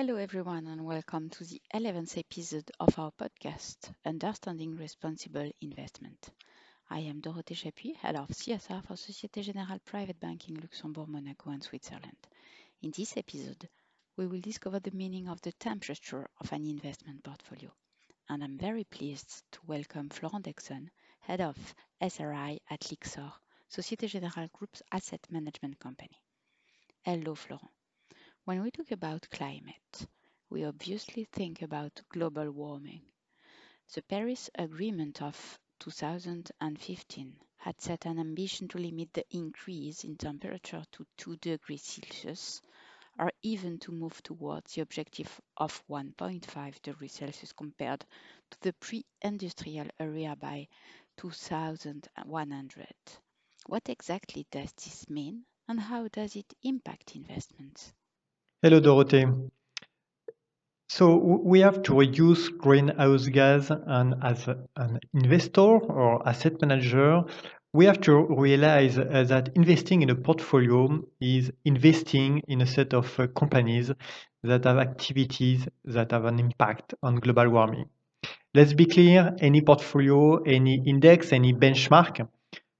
Hello, everyone, and welcome to the 11th episode of our podcast, Understanding Responsible Investment. I am Dorothée Chapuis, Head of CSR for Societe Generale Private Banking Luxembourg, Monaco, and Switzerland. In this episode, we will discover the meaning of the temperature of an investment portfolio. And I'm very pleased to welcome Florent Deixonne, Head of SRI at Lyxor, Societe Generale Group's asset management company. Hello, Florent. When we talk about climate, we obviously think about global warming. The Paris Agreement of 2015 had set an ambition to limit the increase in temperature to 2 degrees Celsius or even to move towards the objective of 1.5 degrees Celsius compared to the pre-industrial area by 2100. What exactly does this mean and how does it impact investments? Hello, Dorothée. So we have to reduce greenhouse gas, and as an investor or asset manager, we have to realize uh, that investing in a portfolio is investing in a set of uh, companies that have activities that have an impact on global warming. Let's be clear, any portfolio, any index, any benchmark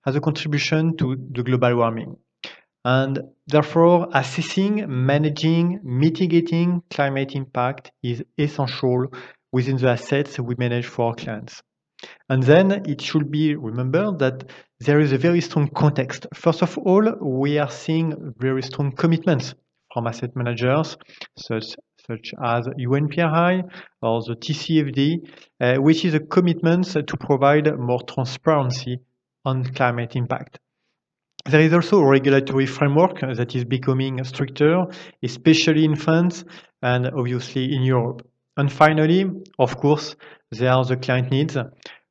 has a contribution to the global warming and therefore assessing, managing, mitigating climate impact is essential within the assets we manage for our clients. And then it should be remembered that there is a very strong context. First of all, we are seeing very strong commitments from asset managers, such, such as UNPRI or the TCFD, uh, which is a commitment to provide more transparency on climate impact. There is also a regulatory framework that is becoming stricter, especially in France and obviously in Europe. And finally, of course, there are the client needs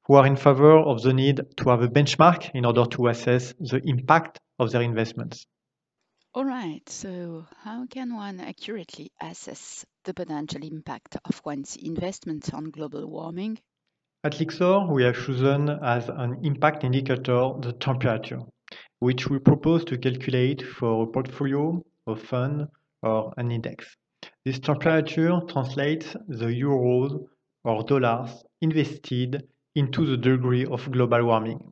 who are in favor of the need to have a benchmark in order to assess the impact of their investments. All right, so how can one accurately assess the potential impact of one's investments on global warming? At Lyxor, we have chosen as an impact indicator the temperature which we propose to calculate for a portfolio, a fund, or an index. This temperature translates the euros or dollars invested into the degree of global warming.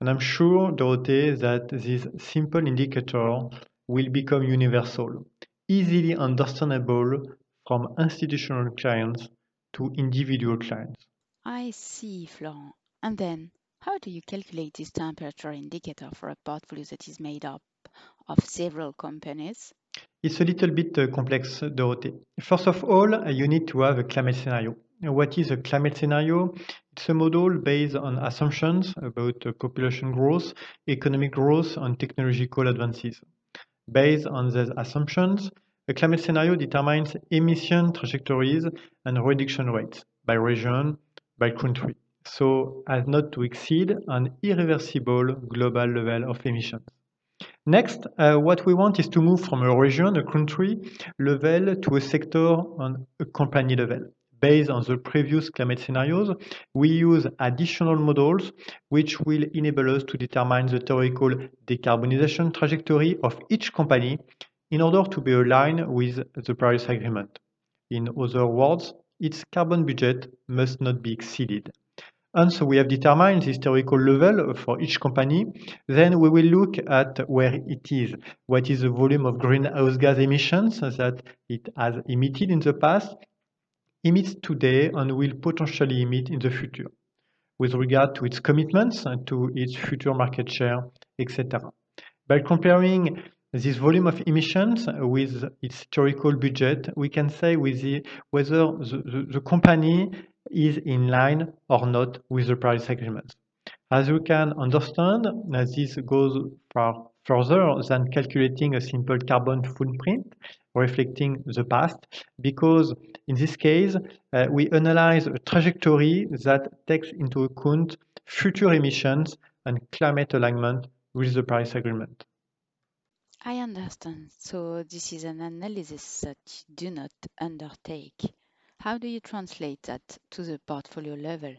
And I'm sure, Dorothée, that this simple indicator will become universal, easily understandable from institutional clients to individual clients. I see, Florent. And then, how do you calculate this temperature indicator for a portfolio that is made up of several companies? It's a little bit uh, complex, Dorothée. First of all, uh, you need to have a climate scenario. What is a climate scenario? It's a model based on assumptions about uh, population growth, economic growth, and technological advances. Based on these assumptions, a climate scenario determines emission trajectories and reduction rates by region, by country so as not to exceed an irreversible global level of emissions. Next, uh, what we want is to move from a region, a country level to a sector on a company level. Based on the previous climate scenarios, we use additional models which will enable us to determine the theoretical decarbonization trajectory of each company in order to be aligned with the Paris Agreement. In other words, its carbon budget must not be exceeded. And so we have determined the historical level for each company. Then we will look at where it is. What is the volume of greenhouse gas emissions that it has emitted in the past, emits today, and will potentially emit in the future with regard to its commitments and to its future market share, etc. By comparing this volume of emissions with its historical budget, we can say the, whether the, the, the company is in line or not with the Paris Agreement. As you can understand, this goes far further than calculating a simple carbon footprint reflecting the past, because in this case, uh, we analyze a trajectory that takes into account future emissions and climate alignment with the Paris Agreement. I understand. So this is an analysis that you do not undertake. How do you translate that to the portfolio level?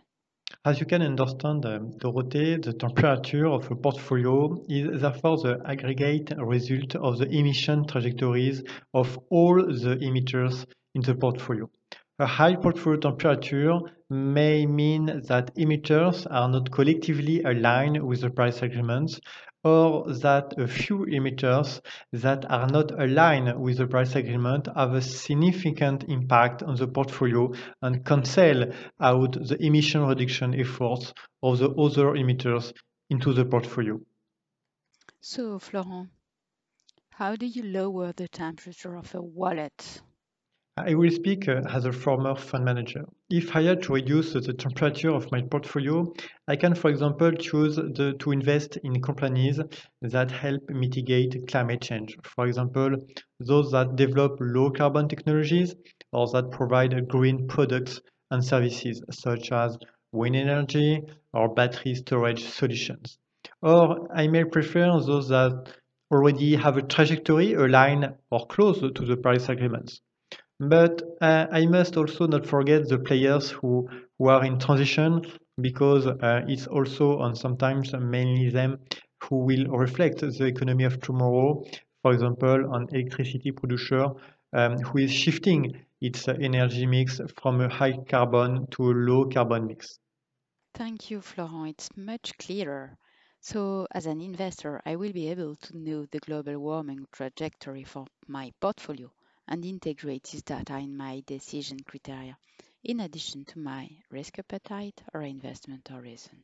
As you can understand, um, Dorothée, the temperature of a portfolio is therefore the aggregate result of the emission trajectories of all the emitters in the portfolio. A high portfolio temperature may mean that emitters are not collectively aligned with the Paris agreements or that a few emitters that are not aligned with the Paris agreement have a significant impact on the portfolio and cancel out the emission reduction efforts of the other emitters into the portfolio. So, Florent, how do you lower the temperature of a wallet? I will speak uh, as a former fund manager. If I had to reduce the temperature of my portfolio, I can, for example, choose the, to invest in companies that help mitigate climate change. For example, those that develop low carbon technologies or that provide green products and services, such as wind energy or battery storage solutions. Or I may prefer those that already have a trajectory aligned or close to the Paris agreements. But uh, I must also not forget the players who, who are in transition because uh, it's also and sometimes mainly them who will reflect the economy of tomorrow. For example, an electricity producer um, who is shifting its energy mix from a high carbon to a low carbon mix. Thank you, Florent. It's much clearer. So, as an investor, I will be able to know the global warming trajectory for my portfolio and integrate this data in my decision criteria, in addition to my risk appetite or investment horizon.